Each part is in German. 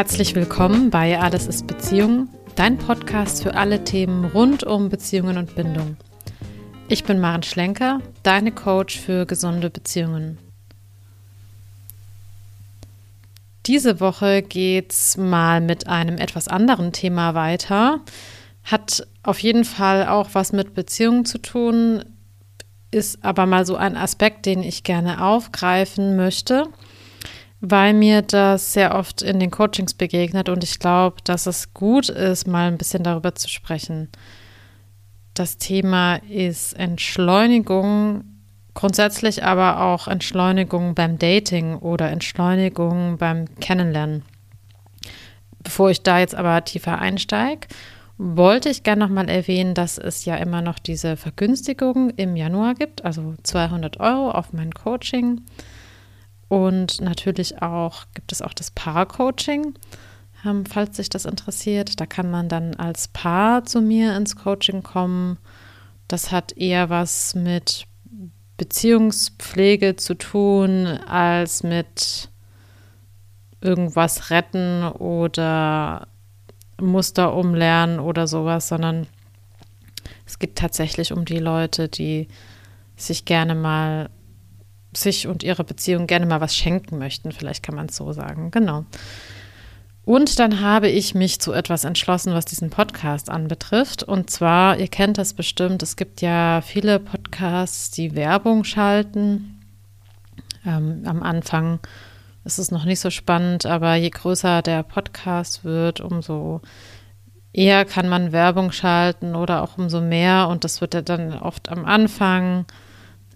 Herzlich willkommen bei Alles ist Beziehung, dein Podcast für alle Themen rund um Beziehungen und Bindung. Ich bin Maren Schlenker, deine Coach für gesunde Beziehungen. Diese Woche geht's mal mit einem etwas anderen Thema weiter. Hat auf jeden Fall auch was mit Beziehungen zu tun, ist aber mal so ein Aspekt, den ich gerne aufgreifen möchte weil mir das sehr oft in den Coachings begegnet und ich glaube, dass es gut ist, mal ein bisschen darüber zu sprechen. Das Thema ist Entschleunigung, grundsätzlich aber auch Entschleunigung beim Dating oder Entschleunigung beim Kennenlernen. Bevor ich da jetzt aber tiefer einsteige, wollte ich gerne nochmal erwähnen, dass es ja immer noch diese Vergünstigung im Januar gibt, also 200 Euro auf mein Coaching. Und natürlich auch gibt es auch das Paar-Coaching, ähm, falls sich das interessiert. Da kann man dann als Paar zu mir ins Coaching kommen. Das hat eher was mit Beziehungspflege zu tun, als mit irgendwas retten oder Muster umlernen oder sowas, sondern es geht tatsächlich um die Leute, die sich gerne mal sich und ihrer Beziehung gerne mal was schenken möchten. Vielleicht kann man es so sagen. Genau. Und dann habe ich mich zu etwas entschlossen, was diesen Podcast anbetrifft. Und zwar, ihr kennt das bestimmt, es gibt ja viele Podcasts, die Werbung schalten. Ähm, am Anfang ist es noch nicht so spannend, aber je größer der Podcast wird, umso eher kann man Werbung schalten oder auch umso mehr. Und das wird ja dann oft am Anfang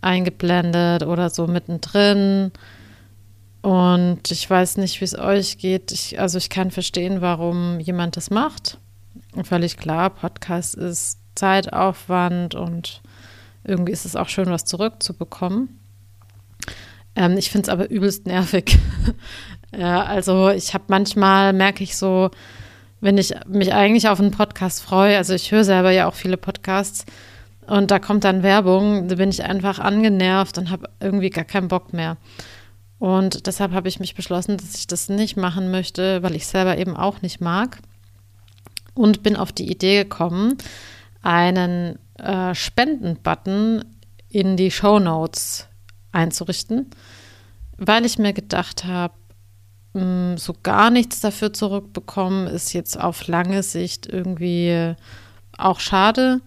eingeblendet oder so mittendrin. Und ich weiß nicht, wie es euch geht. Ich, also ich kann verstehen, warum jemand das macht. Völlig klar, Podcast ist Zeitaufwand und irgendwie ist es auch schön, was zurückzubekommen. Ähm, ich finde es aber übelst nervig. ja, also ich habe manchmal, merke ich so, wenn ich mich eigentlich auf einen Podcast freue, also ich höre selber ja auch viele Podcasts, und da kommt dann Werbung, da bin ich einfach angenervt und habe irgendwie gar keinen Bock mehr. Und deshalb habe ich mich beschlossen, dass ich das nicht machen möchte, weil ich selber eben auch nicht mag. Und bin auf die Idee gekommen, einen äh, Spenden-Button in die Show Notes einzurichten, weil ich mir gedacht habe, hm, so gar nichts dafür zurückbekommen ist jetzt auf lange Sicht irgendwie auch schade.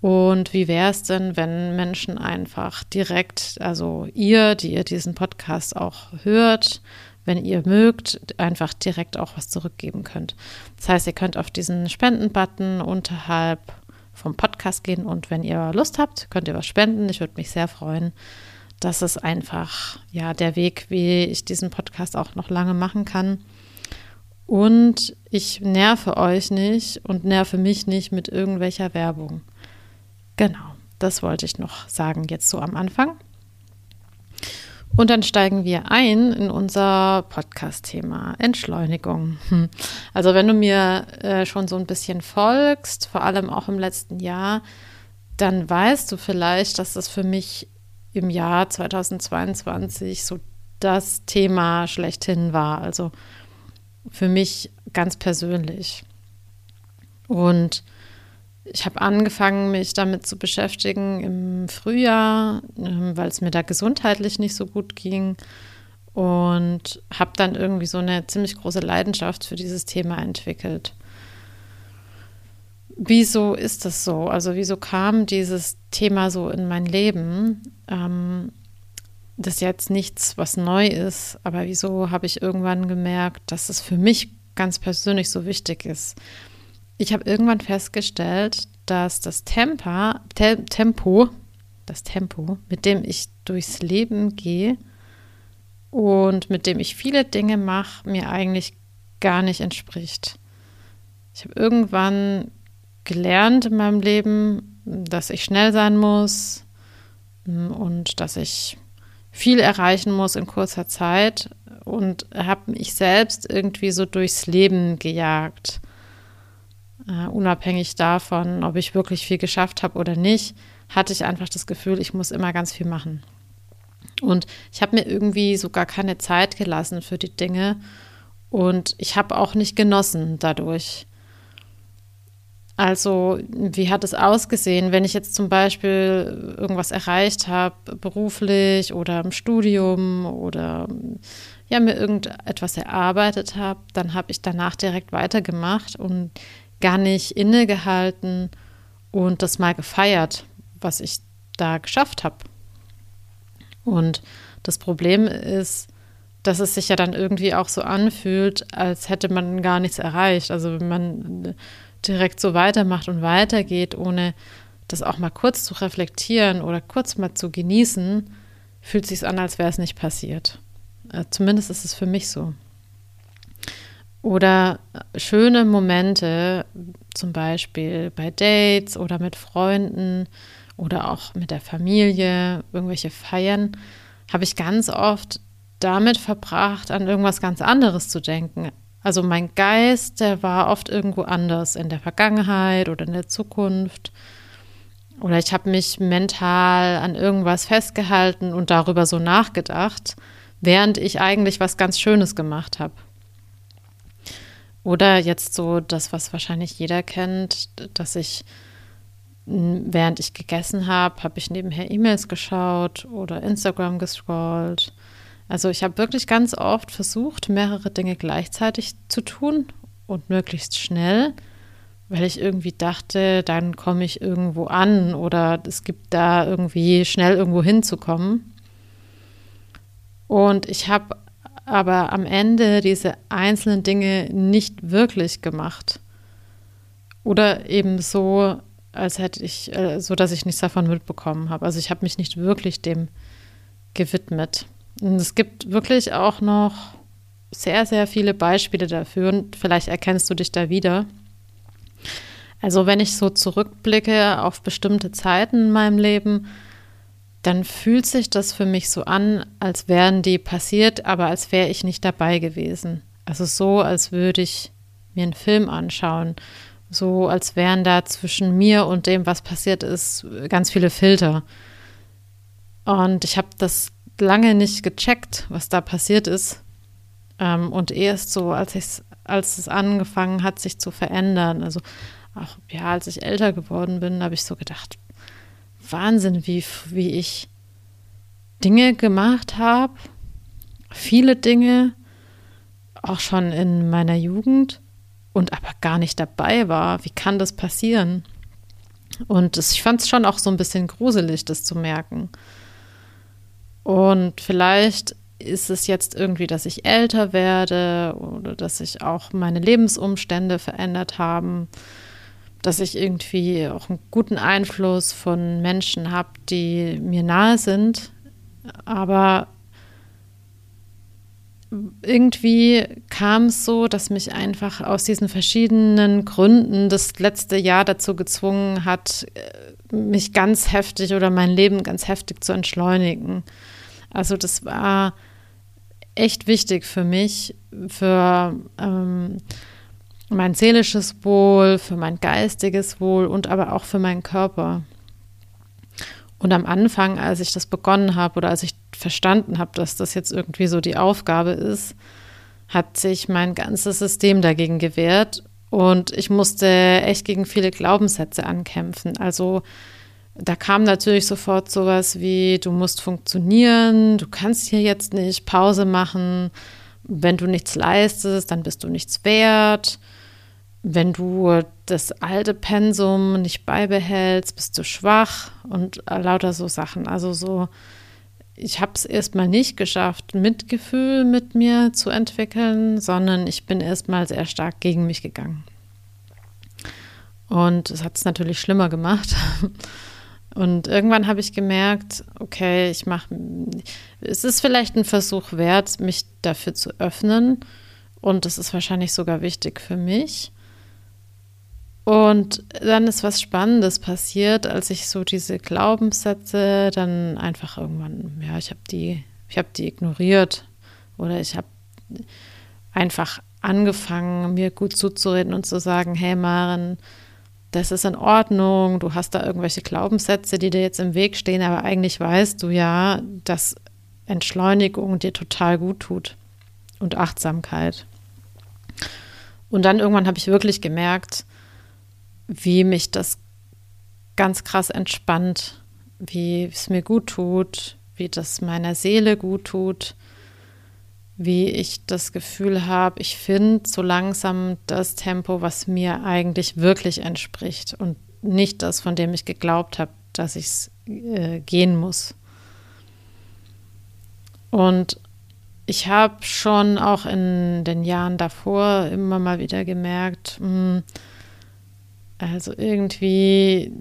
Und wie wäre es denn, wenn Menschen einfach direkt, also ihr, die ihr diesen Podcast auch hört, wenn ihr mögt, einfach direkt auch was zurückgeben könnt. Das heißt, ihr könnt auf diesen Spenden-Button unterhalb vom Podcast gehen und wenn ihr Lust habt, könnt ihr was spenden. Ich würde mich sehr freuen. Das ist einfach ja der Weg, wie ich diesen Podcast auch noch lange machen kann. Und ich nerve euch nicht und nerve mich nicht mit irgendwelcher Werbung. Genau, das wollte ich noch sagen jetzt so am Anfang. Und dann steigen wir ein in unser Podcast-Thema Entschleunigung. Also wenn du mir äh, schon so ein bisschen folgst, vor allem auch im letzten Jahr, dann weißt du vielleicht, dass das für mich im Jahr 2022 so das Thema schlechthin war. Also für mich ganz persönlich. Und ich habe angefangen, mich damit zu beschäftigen im Frühjahr, ähm, weil es mir da gesundheitlich nicht so gut ging und habe dann irgendwie so eine ziemlich große Leidenschaft für dieses Thema entwickelt. Wieso ist das so? Also wieso kam dieses Thema so in mein Leben? Ähm, das ist jetzt nichts, was neu ist, aber wieso habe ich irgendwann gemerkt, dass es für mich ganz persönlich so wichtig ist? Ich habe irgendwann festgestellt, dass das Tempa, Te Tempo, das Tempo, mit dem ich durchs Leben gehe und mit dem ich viele Dinge mache, mir eigentlich gar nicht entspricht. Ich habe irgendwann gelernt in meinem Leben, dass ich schnell sein muss mm, und dass ich viel erreichen muss in kurzer Zeit und habe mich selbst irgendwie so durchs Leben gejagt Uh, unabhängig davon, ob ich wirklich viel geschafft habe oder nicht, hatte ich einfach das Gefühl, ich muss immer ganz viel machen. Und ich habe mir irgendwie so gar keine Zeit gelassen für die Dinge. Und ich habe auch nicht genossen dadurch. Also, wie hat es ausgesehen, wenn ich jetzt zum Beispiel irgendwas erreicht habe, beruflich oder im Studium oder ja, mir irgendetwas erarbeitet habe, dann habe ich danach direkt weitergemacht und gar nicht innegehalten und das mal gefeiert, was ich da geschafft habe. Und das Problem ist, dass es sich ja dann irgendwie auch so anfühlt, als hätte man gar nichts erreicht. Also wenn man direkt so weitermacht und weitergeht, ohne das auch mal kurz zu reflektieren oder kurz mal zu genießen, fühlt sich an, als wäre es nicht passiert. Äh, zumindest ist es für mich so. Oder schöne Momente, zum Beispiel bei Dates oder mit Freunden oder auch mit der Familie, irgendwelche Feiern, habe ich ganz oft damit verbracht, an irgendwas ganz anderes zu denken. Also mein Geist, der war oft irgendwo anders, in der Vergangenheit oder in der Zukunft. Oder ich habe mich mental an irgendwas festgehalten und darüber so nachgedacht, während ich eigentlich was ganz Schönes gemacht habe. Oder jetzt so das, was wahrscheinlich jeder kennt, dass ich, während ich gegessen habe, habe ich nebenher E-Mails geschaut oder Instagram gescrollt also ich habe wirklich ganz oft versucht, mehrere Dinge gleichzeitig zu tun und möglichst schnell, weil ich irgendwie dachte, dann komme ich irgendwo an oder es gibt da irgendwie schnell irgendwo hinzukommen. Und ich habe aber am Ende diese einzelnen Dinge nicht wirklich gemacht. Oder eben so, als hätte ich, äh, so dass ich nichts davon mitbekommen habe. Also ich habe mich nicht wirklich dem gewidmet. Und es gibt wirklich auch noch sehr, sehr viele Beispiele dafür und vielleicht erkennst du dich da wieder. Also wenn ich so zurückblicke auf bestimmte Zeiten in meinem Leben, dann fühlt sich das für mich so an, als wären die passiert, aber als wäre ich nicht dabei gewesen. Also so, als würde ich mir einen Film anschauen. So, als wären da zwischen mir und dem, was passiert ist, ganz viele Filter. Und ich habe das lange nicht gecheckt, was da passiert ist. Ähm, und erst so, als, als es angefangen hat, sich zu verändern, also auch ja, als ich älter geworden bin, habe ich so gedacht, Wahnsinn, wie, wie ich Dinge gemacht habe, viele Dinge, auch schon in meiner Jugend und aber gar nicht dabei war. Wie kann das passieren? Und das, ich fand es schon auch so ein bisschen gruselig, das zu merken. Und vielleicht ist es jetzt irgendwie, dass ich älter werde oder dass sich auch meine Lebensumstände verändert haben, dass ich irgendwie auch einen guten Einfluss von Menschen habe, die mir nahe sind. Aber irgendwie kam es so, dass mich einfach aus diesen verschiedenen Gründen das letzte Jahr dazu gezwungen hat, mich ganz heftig oder mein Leben ganz heftig zu entschleunigen. Also das war echt wichtig für mich, für ähm, mein seelisches Wohl, für mein geistiges Wohl und aber auch für meinen Körper. Und am Anfang, als ich das begonnen habe oder als ich verstanden habe, dass das jetzt irgendwie so die Aufgabe ist, hat sich mein ganzes System dagegen gewehrt und ich musste echt gegen viele Glaubenssätze ankämpfen. Also da kam natürlich sofort sowas wie, du musst funktionieren, du kannst hier jetzt nicht Pause machen, wenn du nichts leistest, dann bist du nichts wert. Wenn du das alte Pensum nicht beibehältst, bist du schwach und lauter so Sachen. Also so, ich habe es erstmal nicht geschafft, Mitgefühl mit mir zu entwickeln, sondern ich bin erstmal sehr stark gegen mich gegangen. Und es hat es natürlich schlimmer gemacht. Und irgendwann habe ich gemerkt, okay, ich mache, es ist vielleicht ein Versuch wert, mich dafür zu öffnen. Und es ist wahrscheinlich sogar wichtig für mich. Und dann ist was Spannendes passiert, als ich so diese Glaubenssätze dann einfach irgendwann, ja, ich habe die, ich habe die ignoriert oder ich habe einfach angefangen, mir gut zuzureden und zu sagen, hey Maren, das ist in Ordnung, du hast da irgendwelche Glaubenssätze, die dir jetzt im Weg stehen, aber eigentlich weißt du ja, dass Entschleunigung dir total gut tut und Achtsamkeit. Und dann irgendwann habe ich wirklich gemerkt, wie mich das ganz krass entspannt, wie es mir gut tut, wie das meiner Seele gut tut, wie ich das Gefühl habe, ich finde so langsam das Tempo, was mir eigentlich wirklich entspricht und nicht das, von dem ich geglaubt habe, dass ich es äh, gehen muss. Und ich habe schon auch in den Jahren davor immer mal wieder gemerkt, mh, hm, also irgendwie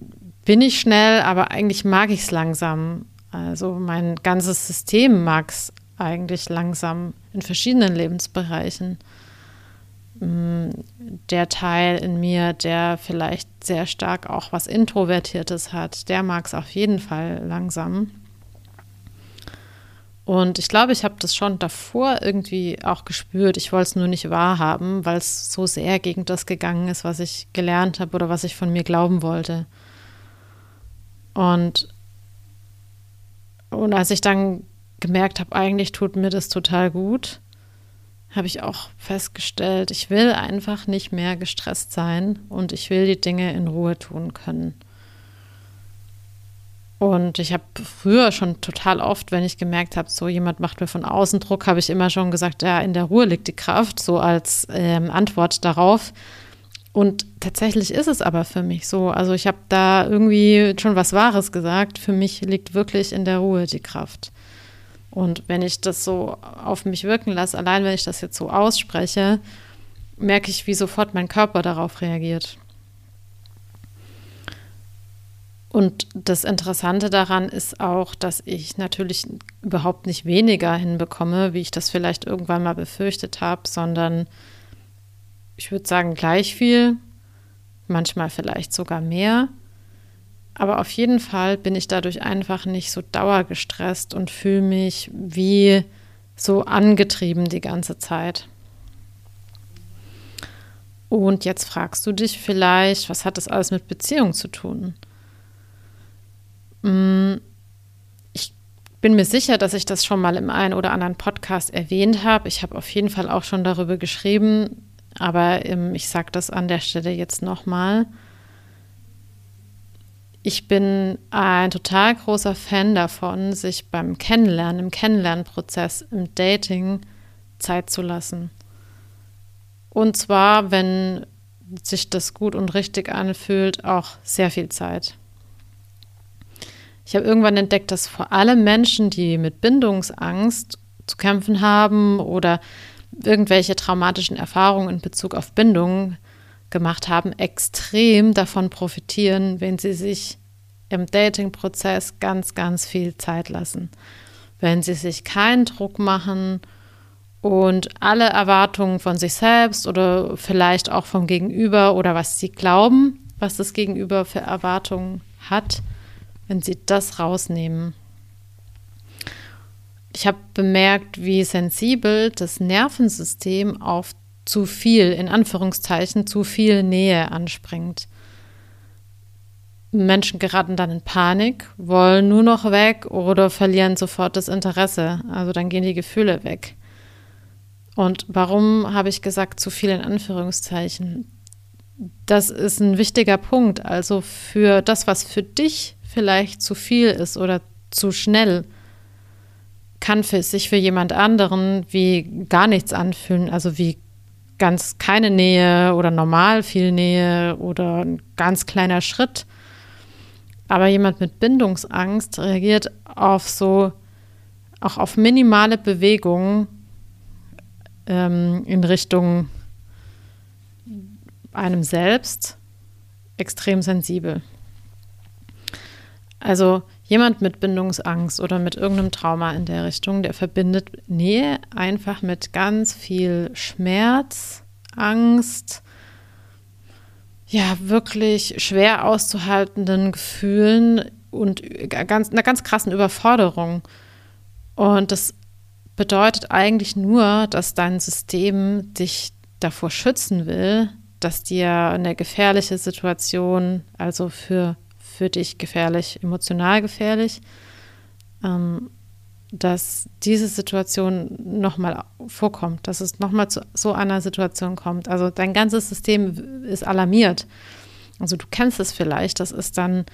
bin ich schnell, aber eigentlich mag ich es langsam. Also mein ganzes System mag es eigentlich langsam in verschiedenen Lebensbereichen. Mm, der Teil in mir, der vielleicht sehr stark auch was Introvertiertes hat, der mag es auf jeden Fall langsam. Und ich glaube, ich habe das schon davor irgendwie auch gespürt. Ich wollte es nur nicht wahrhaben, weil es so sehr gegen das gegangen ist, was ich gelernt habe oder was ich von mir glauben wollte. Und, und als ich dann gemerkt habe, eigentlich tut mir das total gut, habe ich auch festgestellt, ich will einfach nicht mehr gestresst sein und ich will die Dinge in Ruhe tun können. Und ich habe früher schon total oft, wenn ich gemerkt habe, so jemand macht mir von außen Druck, habe ich immer schon gesagt, ja, in der Ruhe liegt die Kraft, so als ähm, Antwort darauf. Und tatsächlich ist es aber für mich so. Also ich habe da irgendwie schon was Wahres gesagt. Für mich liegt wirklich in der Ruhe die Kraft. Und wenn ich das so auf mich wirken lasse, allein wenn ich das jetzt so ausspreche, merke ich, wie sofort mein Körper darauf reagiert. Und das Interessante daran ist auch, dass ich natürlich überhaupt nicht weniger hinbekomme, wie ich das vielleicht irgendwann mal befürchtet habe, sondern ich würde sagen gleich viel, manchmal vielleicht sogar mehr. Aber auf jeden Fall bin ich dadurch einfach nicht so dauergestresst und fühle mich wie so angetrieben die ganze Zeit. Und jetzt fragst du dich vielleicht, was hat das alles mit Beziehung zu tun? Mm, ich bin mir sicher, dass ich das schon mal im einen oder anderen Podcast erwähnt habe. Ich habe auf jeden Fall auch schon darüber geschrieben, aber ähm, ich sage das an der Stelle jetzt nochmal. Ich bin ein total großer Fan davon, sich beim Kennenlernen, im Kennenlernprozess, im Dating Zeit zu lassen. Und zwar, wenn sich das gut und richtig anfühlt, auch sehr viel Zeit. Ich habe irgendwann entdeckt, dass vor allem Menschen, die mit Bindungsangst zu kämpfen haben oder irgendwelche traumatischen Erfahrungen in Bezug auf Bindungen gemacht haben, extrem davon profitieren, wenn sie sich im Dating-Prozess ganz, ganz viel Zeit lassen. Wenn sie sich keinen Druck machen und alle Erwartungen von sich selbst oder vielleicht auch vom Gegenüber oder was sie glauben, was das Gegenüber für Erwartungen hat, wenn sie das rausnehmen. Ich habe bemerkt, wie sensibel das Nervensystem auf zu viel, in Anführungszeichen, zu viel Nähe anspringt. Menschen geraten dann in Panik, wollen nur noch weg oder verlieren sofort das Interesse. Also dann gehen die Gefühle weg. Und warum habe ich gesagt, zu viel in Anführungszeichen? Das ist ein wichtiger Punkt. Also für das, was für dich vielleicht zu viel ist oder zu schnell, kann für sich für jemand anderen wie gar nichts anfühlen. Also wie ganz keine Nähe oder normal viel Nähe oder ein ganz kleiner Schritt. Aber jemand mit Bindungsangst reagiert auf so, auch auf minimale Bewegungen ähm, in Richtung einem selbst extrem sensibel. Also jemand mit Bindungsangst oder mit irgendeinem Trauma in der Richtung, der verbindet Nähe einfach mit ganz viel Schmerz, Angst, ja, wirklich schwer auszuhaltenden Gefühlen und ganz, einer ganz krassen Überforderung. Und das bedeutet eigentlich nur, dass dein System dich davor schützen will, dass dir eine gefährliche Situation, also für, für dich gefährlich, emotional gefährlich, ähm, dass diese Situation nochmal vorkommt, dass es nochmal zu so einer Situation kommt. Also dein ganzes System ist alarmiert. Also du kennst es vielleicht, das ist dann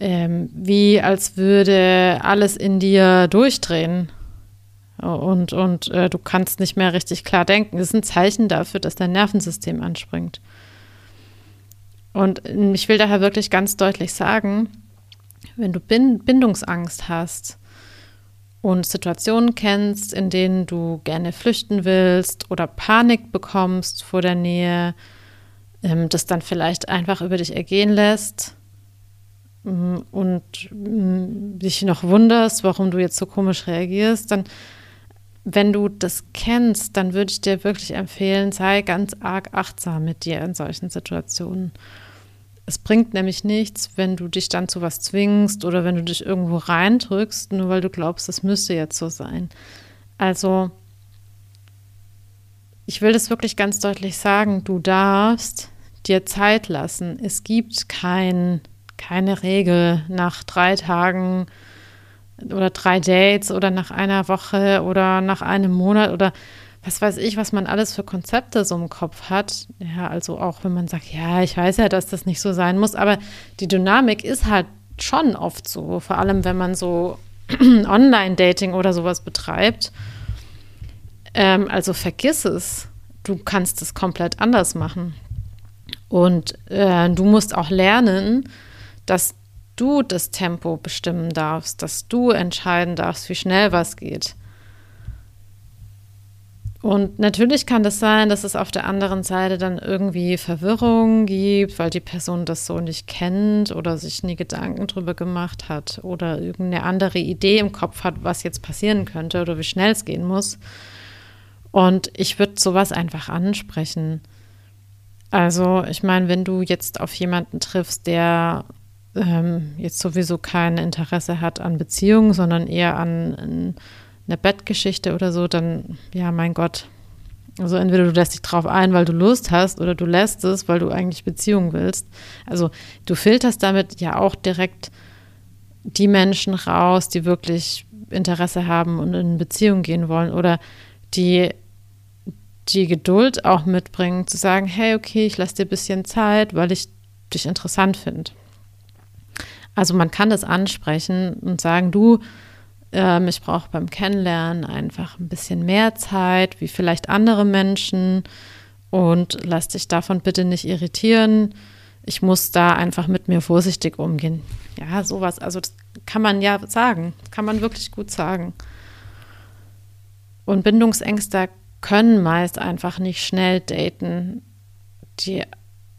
ähm, wie als würde alles in dir durchdrehen und, und äh, du kannst nicht mehr richtig klar denken. Das ist ein Zeichen dafür, dass dein Nervensystem anspringt. Und ich will daher wirklich ganz deutlich sagen, wenn du Bindungsangst hast und Situationen kennst, in denen du gerne flüchten willst oder Panik bekommst vor der Nähe, ähm, das dann vielleicht einfach über dich ergehen lässt mm, und mm, dich noch wunderst, warum du jetzt so komisch reagierst, dann wenn du das kennst, dann würde ich dir wirklich empfehlen, sei ganz arg achtsam mit dir in solchen Situationen. Es bringt nämlich nichts, wenn du dich dann zu was zwingst oder wenn du dich irgendwo reindrückst, nur weil du glaubst, es müsste jetzt so sein. Also, ich will das wirklich ganz deutlich sagen, du darfst dir Zeit lassen. Es gibt kein, keine Regel nach drei Tagen oder drei Dates oder nach einer Woche oder nach einem Monat oder was weiß ich, was man alles für Konzepte so im Kopf hat. Ja, also auch wenn man sagt, ja, ich weiß ja, dass das nicht so sein muss, aber die Dynamik ist halt schon oft so, vor allem wenn man so Online-Dating oder sowas betreibt. Ähm, also vergiss es. Du kannst es komplett anders machen. Und äh, du musst auch lernen, dass du das Tempo bestimmen darfst, dass du entscheiden darfst, wie schnell was geht. Und natürlich kann das sein, dass es auf der anderen Seite dann irgendwie Verwirrung gibt, weil die Person das so nicht kennt oder sich nie Gedanken drüber gemacht hat oder irgendeine andere Idee im Kopf hat, was jetzt passieren könnte oder wie schnell es gehen muss. Und ich würde sowas einfach ansprechen. Also, ich meine, wenn du jetzt auf jemanden triffst, der ähm, jetzt sowieso kein Interesse hat an Beziehungen, sondern eher an, an einer Bettgeschichte oder so, dann, ja, mein Gott. Also entweder du lässt dich drauf ein, weil du Lust hast, oder du lässt es, weil du eigentlich Beziehungen willst. Also du filterst damit ja auch direkt die Menschen raus, die wirklich Interesse haben und in Beziehung gehen wollen oder die die Geduld auch mitbringen, zu sagen, hey, okay, ich lasse dir ein bisschen Zeit, weil ich dich interessant finde. Also man kann das ansprechen und sagen, du, ähm, ich brauche beim Kennenlernen einfach ein bisschen mehr Zeit, wie vielleicht andere Menschen. Und lass dich davon bitte nicht irritieren. Ich muss da einfach mit mir vorsichtig umgehen. Ja, sowas. Also das kann man ja sagen. Kann man wirklich gut sagen. Und Bindungsängste können meist einfach nicht schnell daten. Die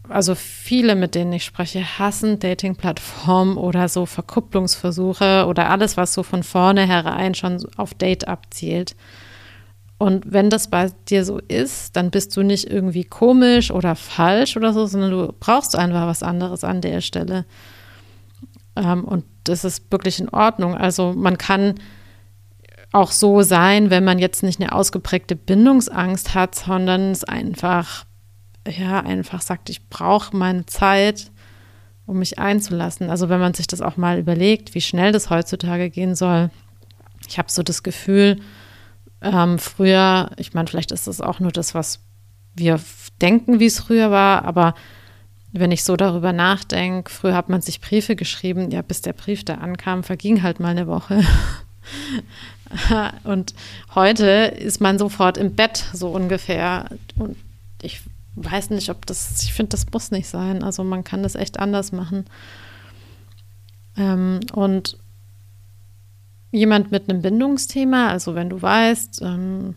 also viele, mit denen ich spreche, hassen Dating-Plattformen oder so Verkupplungsversuche oder alles, was so von vornherein schon auf Date abzielt. Und wenn das bei dir so ist, dann bist du nicht irgendwie komisch oder falsch oder so, sondern du brauchst einfach was anderes an der Stelle. Ähm, und das ist wirklich in Ordnung. Also man kann auch so sein, wenn man jetzt nicht eine ausgeprägte Bindungsangst hat, sondern es einfach ja einfach sagt, ich brauche meine Zeit, um mich einzulassen. Also wenn man sich das auch mal überlegt, wie schnell das heutzutage gehen soll. Ich habe so das Gefühl, ähm, früher, ich meine, vielleicht ist das auch nur das, was wir denken, wie es früher war, aber wenn ich so darüber nachdenke, früher hat man sich Briefe geschrieben, ja, bis der Brief da ankam, verging halt mal eine Woche. Und heute ist man sofort im Bett, so ungefähr. Und ich weiß nicht, ob das, ich finde, das muss nicht sein. Also man kann das echt anders machen. Ähm, und jemand mit einem Bindungsthema, also wenn du weißt, ähm,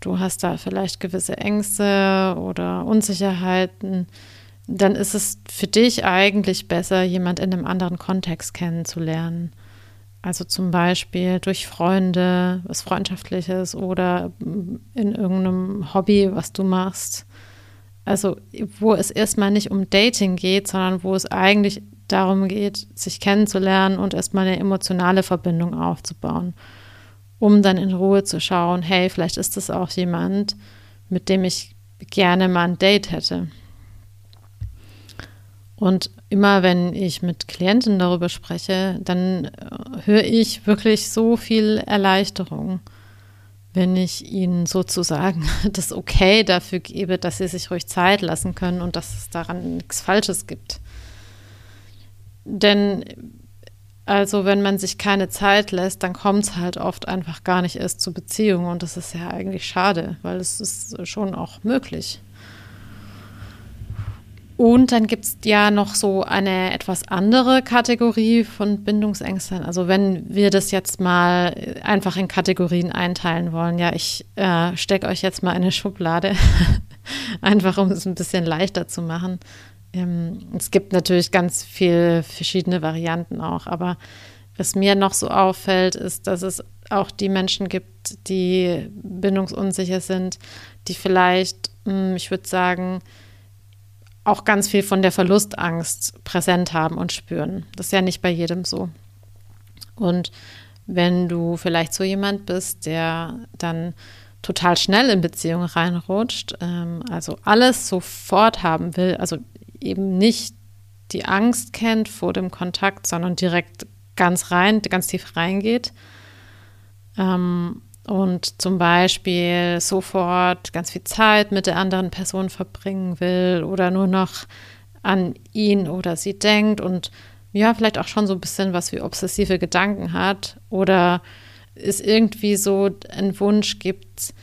du hast da vielleicht gewisse Ängste oder Unsicherheiten, dann ist es für dich eigentlich besser, jemand in einem anderen Kontext kennenzulernen. Also zum Beispiel durch Freunde, was Freundschaftliches oder in irgendeinem Hobby, was du machst. Also, wo es erstmal nicht um Dating geht, sondern wo es eigentlich darum geht, sich kennenzulernen und erstmal eine emotionale Verbindung aufzubauen, um dann in Ruhe zu schauen, hey, vielleicht ist das auch jemand, mit dem ich gerne mal ein Date hätte. Und immer wenn ich mit Klienten darüber spreche, dann äh, höre ich wirklich so viel Erleichterung, wenn ich ihnen sozusagen das Okay dafür gebe, dass sie sich ruhig Zeit lassen können und dass es daran nichts Falsches gibt. Denn also wenn man sich keine Zeit lässt, dann kommt es halt oft einfach gar nicht erst zu Beziehungen und das ist ja eigentlich schade, weil es ist schon auch möglich. Und dann gibt es ja noch so eine etwas andere Kategorie von Bindungsängsten. Also wenn wir das jetzt mal einfach in Kategorien einteilen wollen, ja, ich äh, stecke euch jetzt mal eine Schublade, einfach um es ein bisschen leichter zu machen. Ähm, es gibt natürlich ganz viele verschiedene Varianten auch, aber was mir noch so auffällt, ist, dass es auch die Menschen gibt, die bindungsunsicher sind, die vielleicht, hm, ich würde sagen, auch ganz viel von der Verlustangst präsent haben und spüren. Das ist ja nicht bei jedem so. Und wenn du vielleicht so jemand bist, der dann total schnell in Beziehungen reinrutscht, ähm, also alles sofort haben will, also eben nicht die Angst kennt vor dem Kontakt, sondern direkt ganz rein, ganz tief reingeht, ähm, und zum Beispiel sofort ganz viel Zeit mit der anderen Person verbringen will oder nur noch an ihn oder sie denkt und ja, vielleicht auch schon so ein bisschen was wie obsessive Gedanken hat oder es irgendwie so einen Wunsch gibt,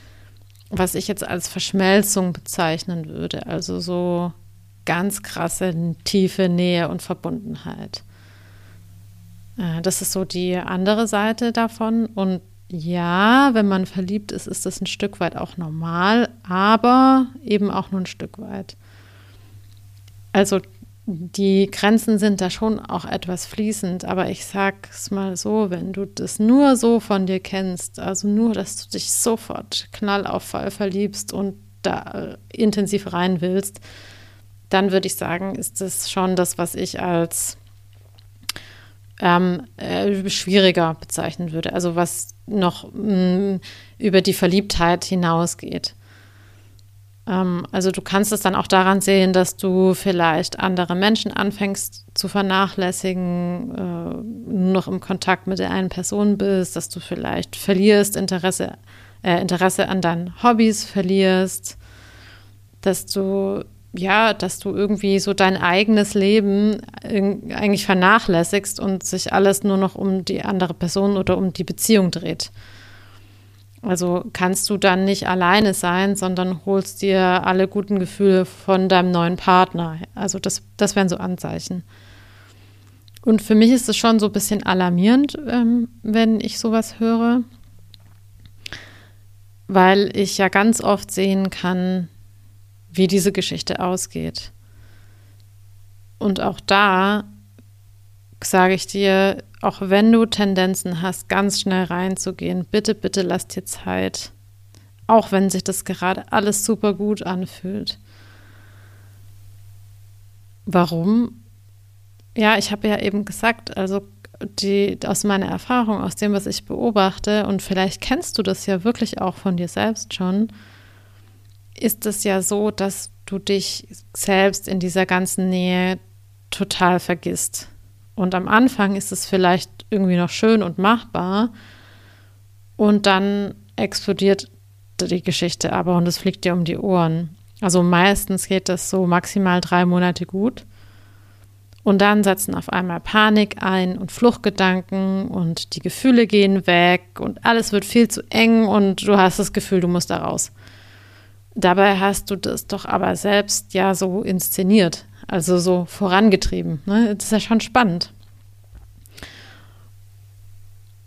was ich jetzt als Verschmelzung bezeichnen würde. Also so ganz krasse, tiefe Nähe und Verbundenheit. Äh, das ist so die andere Seite davon. Und ja, wenn man verliebt ist, ist das ein Stück weit auch normal, aber eben auch nur ein Stück weit. Also die Grenzen sind da schon auch etwas fließend, aber ich sag's mal so, wenn du das nur so von dir kennst, also nur, dass du dich sofort knall auf Fall verliebst und da intensiv rein willst, dann würde ich sagen, ist das schon das, was ich als ähm, äh, schwieriger bezeichnen würde. Also was noch mh, mm, über die Verliebtheit hinausgeht. Ähm, also du kannst es dann auch daran sehen, dass du vielleicht andere Menschen anfängst zu vernachlässigen, äh, nur noch im Kontakt mit der einen Person bist, dass du vielleicht verlierst Interesse, äh, Interesse an deinen Hobbys verlierst, dass du ja, dass du irgendwie so dein eigenes Leben eigentlich vernachlässigst und sich alles nur noch um die andere Person oder um die Beziehung dreht. Also kannst du dann nicht alleine sein, sondern holst dir alle guten Gefühle von deinem neuen Partner. Also das, das wären so Anzeichen. Und für mich ist es schon so ein bisschen alarmierend, ähm, wenn ich sowas höre, weil ich ja ganz oft sehen kann, wie diese Geschichte ausgeht. Und auch da sage ich dir, auch wenn du Tendenzen hast, ganz schnell reinzugehen, bitte, bitte lass dir Zeit. Auch wenn sich das gerade alles super gut anfühlt. Warum? Ja, ich habe ja eben gesagt, also die, aus meiner Erfahrung, aus dem, was ich beobachte, und vielleicht kennst du das ja wirklich auch von dir selbst schon, ist es ja so, dass du dich selbst in dieser ganzen Nähe total vergisst. Und am Anfang ist es vielleicht irgendwie noch schön und machbar und dann explodiert die Geschichte aber und es fliegt dir um die Ohren. Also meistens geht das so maximal drei Monate gut. Und dann setzen auf einmal Panik ein und Fluchtgedanken und die Gefühle gehen weg und alles wird viel zu eng und du hast das Gefühl, du musst da raus. Dabei hast du das doch aber selbst ja so inszeniert, also so vorangetrieben. Ne? Das ist ja schon spannend.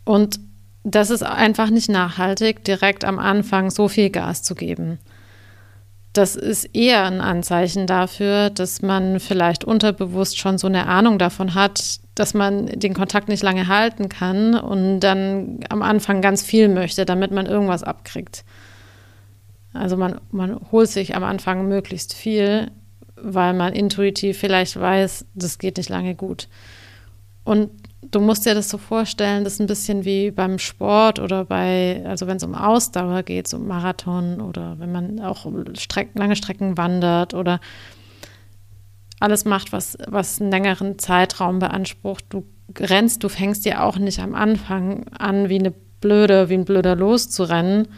Und das ist einfach nicht nachhaltig, direkt am Anfang so viel Gas zu geben. Das ist eher ein Anzeichen dafür, dass man vielleicht unterbewusst schon so eine Ahnung davon hat, dass man den Kontakt nicht lange halten kann und dann am Anfang ganz viel möchte, damit man irgendwas abkriegt. Also man, man holt sich am Anfang möglichst viel, weil man intuitiv vielleicht weiß, das geht nicht lange gut. Und du musst dir das so vorstellen, das ist ein bisschen wie beim Sport oder bei, also wenn es um Ausdauer geht, so Marathon oder wenn man auch Streck, lange Strecken wandert oder alles macht, was, was einen längeren Zeitraum beansprucht. Du rennst, du fängst dir auch nicht am Anfang an, wie eine Blöde, wie ein Blöder loszurennen,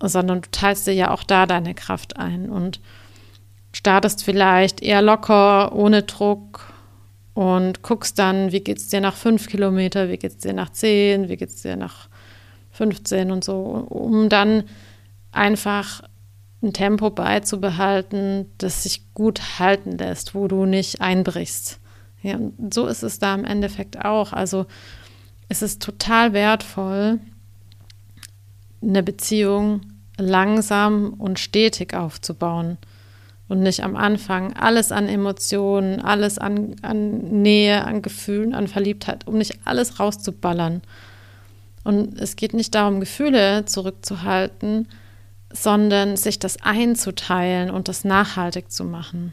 sondern du teilst dir ja auch da deine Kraft ein und startest vielleicht eher locker, ohne Druck und guckst dann, wie geht es dir nach fünf Kilometer, wie geht es dir nach zehn, wie geht es dir nach 15 und so, um dann einfach ein Tempo beizubehalten, das sich gut halten lässt, wo du nicht einbrichst. Ja, und so ist es da im Endeffekt auch. Also es ist total wertvoll, eine Beziehung langsam und stetig aufzubauen und nicht am Anfang alles an Emotionen, alles an, an Nähe, an Gefühlen, an Verliebtheit, um nicht alles rauszuballern. Und es geht nicht darum, Gefühle zurückzuhalten, sondern sich das einzuteilen und das nachhaltig zu machen.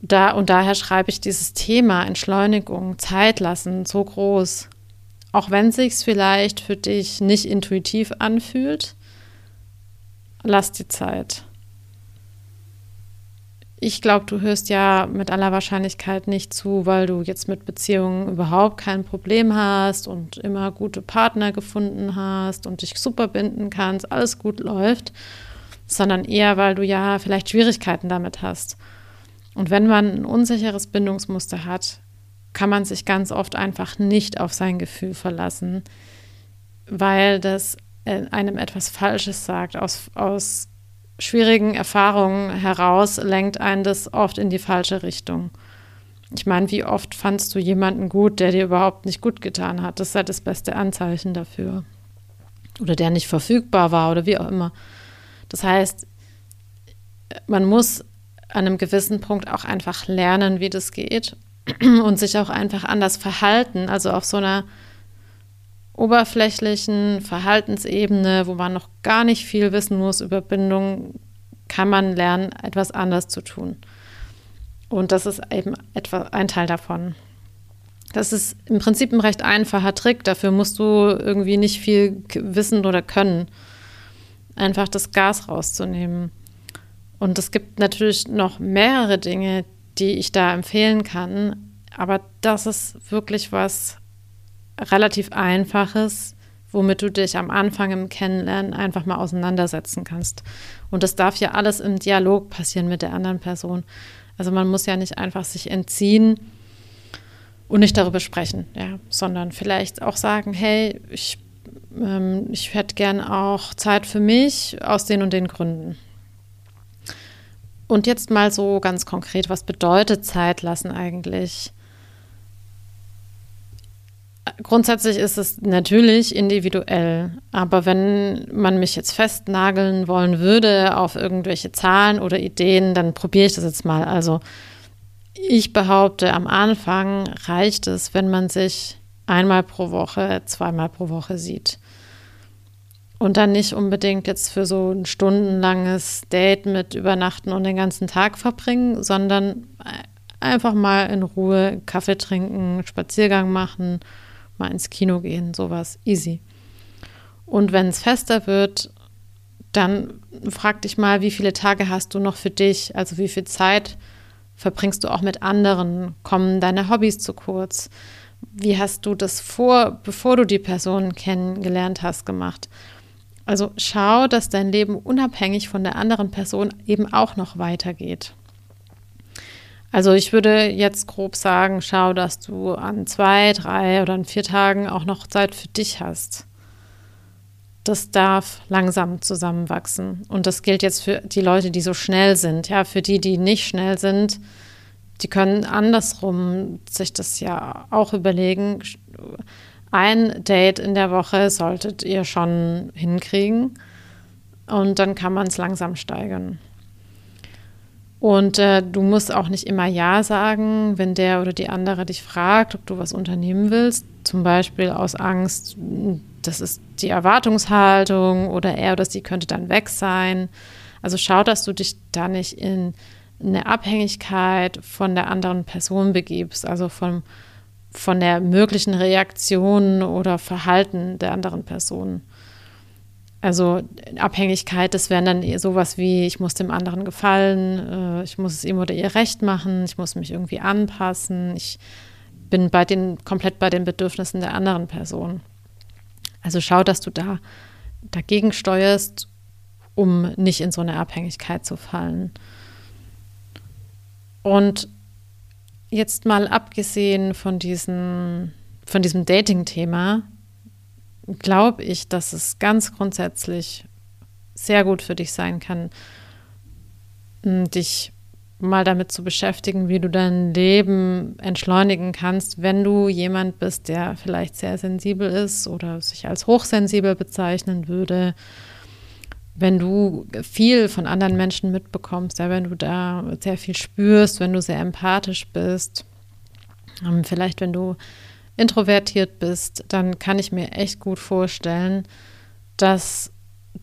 Da, und daher schreibe ich dieses Thema Entschleunigung, Zeit lassen so groß. Auch wenn sich vielleicht für dich nicht intuitiv anfühlt, lass die Zeit. Ich glaube, du hörst ja mit aller Wahrscheinlichkeit nicht zu, weil du jetzt mit Beziehungen überhaupt kein Problem hast und immer gute Partner gefunden hast und dich super binden kannst, alles gut läuft, sondern eher, weil du ja vielleicht Schwierigkeiten damit hast. Und wenn man ein unsicheres Bindungsmuster hat, kann man sich ganz oft einfach nicht auf sein Gefühl verlassen, weil das äh, einem etwas Falsches sagt aus, aus schwierigen Erfahrungen heraus lenkt einen das oft in die falsche Richtung. Ich meine, wie oft fandst du jemanden gut, der dir überhaupt nicht gut getan hat? Das halt das beste Anzeichen dafür. Oder der nicht verfügbar war oder wie auch immer. Das heißt, man muss an einem gewissen Punkt auch einfach lernen, wie das geht und sich auch einfach anders verhalten. Also auf so einer oberflächlichen Verhaltensebene, wo man noch gar nicht viel wissen muss über Bindung, kann man lernen, etwas anders zu tun. Und das ist eben etwa ein Teil davon. Das ist im Prinzip ein recht einfacher Trick. Dafür musst du irgendwie nicht viel wissen oder können. Einfach das Gas rauszunehmen. Und es gibt natürlich noch mehrere Dinge, die ich da empfehlen kann. Aber das ist wirklich was, relativ Einfaches, womit du dich am Anfang im Kennenlernen einfach mal auseinandersetzen kannst. Und das darf ja alles im Dialog passieren mit der anderen Person. Also man muss ja nicht einfach sich entziehen und nicht darüber sprechen, ja, sondern vielleicht auch sagen, hey, ich, ähm, ich hätte gern auch Zeit für mich aus den und den Gründen. Und jetzt mal so ganz konkret, was bedeutet Zeit lassen eigentlich? Grundsätzlich ist es natürlich individuell, aber wenn man mich jetzt festnageln wollen würde auf irgendwelche Zahlen oder Ideen, dann probiere ich das jetzt mal. Also ich behaupte, am Anfang reicht es, wenn man sich einmal pro Woche, zweimal pro Woche sieht. Und dann nicht unbedingt jetzt für so ein stundenlanges Date mit Übernachten und den ganzen Tag verbringen, sondern einfach mal in Ruhe Kaffee trinken, Spaziergang machen mal ins Kino gehen, sowas, easy. Und wenn es fester wird, dann frag dich mal, wie viele Tage hast du noch für dich? Also wie viel Zeit verbringst du auch mit anderen? Kommen deine Hobbys zu kurz? Wie hast du das vor, bevor du die Person kennengelernt hast, gemacht? Also schau, dass dein Leben unabhängig von der anderen Person eben auch noch weitergeht. Also ich würde jetzt grob sagen, schau, dass du an zwei, drei oder an vier Tagen auch noch Zeit für dich hast. Das darf langsam zusammenwachsen. Und das gilt jetzt für die Leute, die so schnell sind. Ja, für die, die nicht schnell sind, die können andersrum sich das ja auch überlegen. Ein Date in der Woche solltet ihr schon hinkriegen. Und dann kann man es langsam steigern. Und äh, du musst auch nicht immer Ja sagen, wenn der oder die andere dich fragt, ob du was unternehmen willst. Zum Beispiel aus Angst, das ist die Erwartungshaltung oder er oder sie könnte dann weg sein. Also schau, dass du dich da nicht in eine Abhängigkeit von der anderen Person begibst, also von, von der möglichen Reaktion oder Verhalten der anderen Person. Also Abhängigkeit, das wären dann sowas wie, ich muss dem anderen gefallen, äh, ich muss es ihm oder ihr recht machen, ich muss mich irgendwie anpassen, ich bin bei den, komplett bei den Bedürfnissen der anderen Person. Also schau, dass du da dagegen steuerst, um nicht in so eine Abhängigkeit zu fallen. Und jetzt mal abgesehen von, diesen, von diesem Dating-Thema, glaube ich, dass es ganz grundsätzlich sehr gut für dich sein kann, dich mal damit zu beschäftigen, wie du dein Leben entschleunigen kannst, wenn du jemand bist, der vielleicht sehr sensibel ist oder sich als hochsensibel bezeichnen würde. Wenn du viel von anderen Menschen mitbekommst, ja, wenn du da sehr viel spürst, wenn du sehr empathisch bist, ähm, vielleicht wenn du introvertiert bist, dann kann ich mir echt gut vorstellen, dass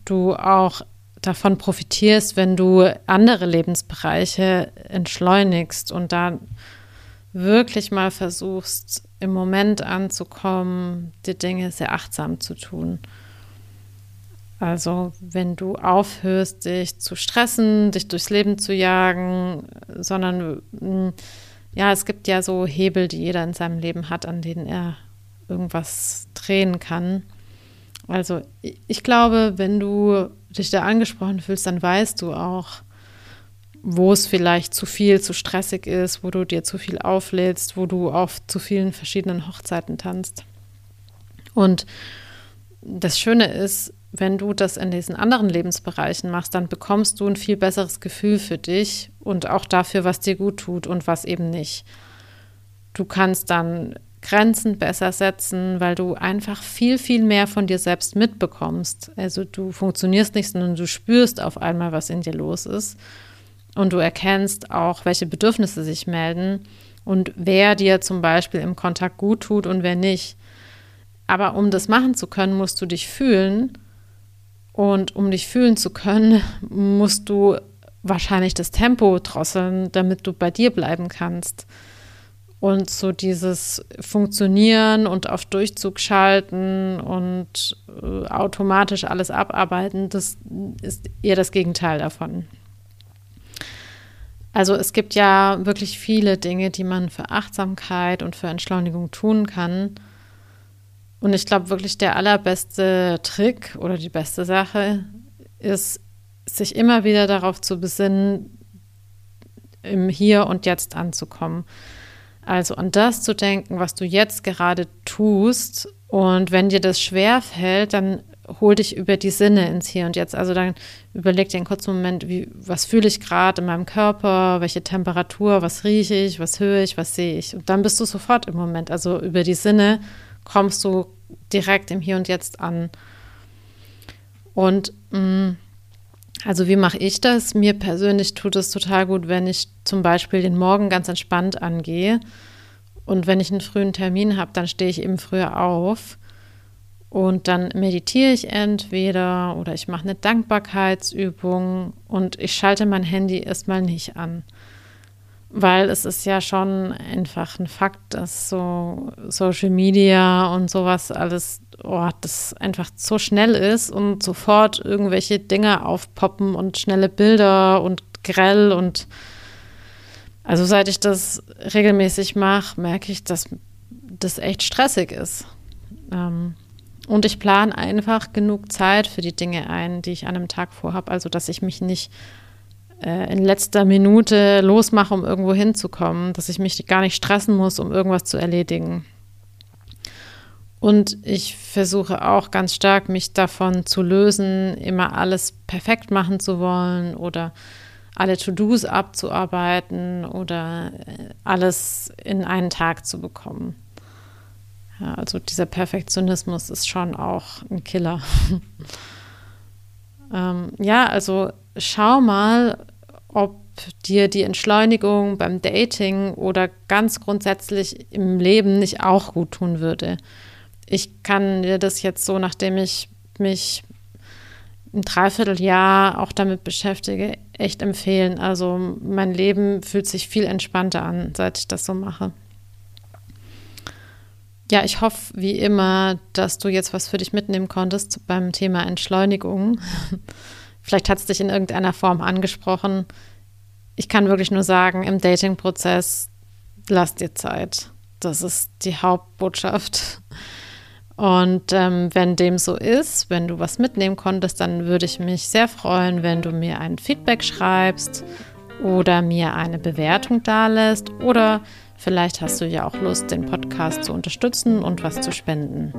du auch davon profitierst, wenn du andere Lebensbereiche entschleunigst und da wirklich mal versuchst, im Moment anzukommen, die Dinge sehr achtsam zu tun. Also wenn du aufhörst, dich zu stressen, dich durchs Leben zu jagen, sondern mm, ja, es gibt ja so Hebel, die jeder in seinem Leben hat, an denen er irgendwas drehen kann. Also ich glaube, wenn du dich da angesprochen fühlst, dann weißt du auch, wo es vielleicht zu viel, zu stressig ist, wo du dir zu viel auflädst, wo du auf zu vielen verschiedenen Hochzeiten tanzt. Und das Schöne ist, wenn du das in diesen anderen Lebensbereichen machst, dann bekommst du ein viel besseres Gefühl für dich und auch dafür, was dir gut tut und was eben nicht. Du kannst dann Grenzen besser setzen, weil du einfach viel, viel mehr von dir selbst mitbekommst. Also du funktionierst nicht, sondern du spürst auf einmal, was in dir los ist. Und du erkennst auch, welche Bedürfnisse sich melden und wer dir zum Beispiel im Kontakt gut tut und wer nicht. Aber um das machen zu können, musst du dich fühlen. Und um dich fühlen zu können, musst du wahrscheinlich das Tempo drosseln, damit du bei dir bleiben kannst. Und so dieses Funktionieren und auf Durchzug schalten und äh, automatisch alles abarbeiten, das ist eher das Gegenteil davon. Also es gibt ja wirklich viele Dinge, die man für Achtsamkeit und für Entschleunigung tun kann. Und ich glaube wirklich, der allerbeste Trick oder die beste Sache ist, sich immer wieder darauf zu besinnen, im Hier und Jetzt anzukommen. Also an das zu denken, was du jetzt gerade tust. Und wenn dir das schwer fällt, dann hol dich über die Sinne ins Hier und Jetzt. Also dann überleg dir einen kurzen Moment, wie, was fühle ich gerade in meinem Körper, welche Temperatur, was rieche ich, was höre ich, was sehe ich. Und dann bist du sofort im Moment. Also über die Sinne kommst du direkt im Hier und Jetzt an. Und mh, mm, also wie mache ich das? Mir persönlich tut es total gut, wenn ich zum Beispiel den Morgen ganz entspannt angehe. Und wenn ich einen frühen Termin habe, dann stehe ich eben früher auf. Und dann meditiere ich entweder oder ich mache eine Dankbarkeitsübung und ich schalte mein Handy erstmal nicht an. Weil es ist ja schon einfach ein Fakt, dass so Social Media und sowas alles oh, das einfach so schnell ist und sofort irgendwelche Dinge aufpoppen und schnelle Bilder und grell und also seit ich das regelmäßig mache, merke ich, dass das echt stressig ist. Ähm, und ich plane einfach genug Zeit für die Dinge ein, die ich an einem Tag vorhabe. Also, dass ich mich nicht in letzter Minute losmache, um irgendwo hinzukommen, dass ich mich gar nicht stressen muss, um irgendwas zu erledigen. Und ich versuche auch ganz stark, mich davon zu lösen, immer alles perfekt machen zu wollen oder alle To-Dos abzuarbeiten oder äh, alles in einen Tag zu bekommen. Ja, also dieser Perfektionismus ist schon auch ein Killer. ähm, ja, also schau mal, ob dir die Entschleunigung beim Dating oder ganz grundsätzlich im Leben nicht auch gut tun würde ich kann dir das jetzt so, nachdem ich mich ein Dreivierteljahr auch damit beschäftige, echt empfehlen. Also mein Leben fühlt sich viel entspannter an, seit ich das so mache. Ja, ich hoffe wie immer, dass du jetzt was für dich mitnehmen konntest beim Thema Entschleunigung. Vielleicht hat es dich in irgendeiner Form angesprochen. Ich kann wirklich nur sagen, im Dating-Prozess lass dir Zeit. Das ist die Hauptbotschaft. Und ähm, wenn dem so ist, wenn du was mitnehmen konntest, dann würde ich mich sehr freuen, wenn du mir ein Feedback schreibst oder mir eine Bewertung dalässt oder vielleicht hast du ja auch Lust, den Podcast zu unterstützen und was zu spenden.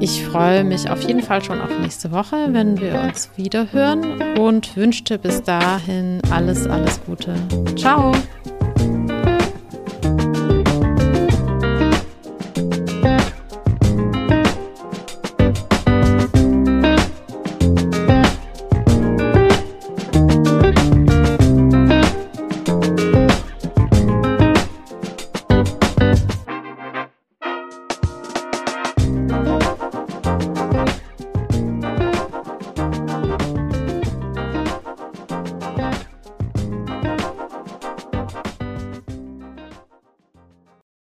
Ich freue mich auf jeden Fall schon auf nächste Woche, wenn wir uns wieder hören und wünsche bis dahin alles, alles Gute. Ciao!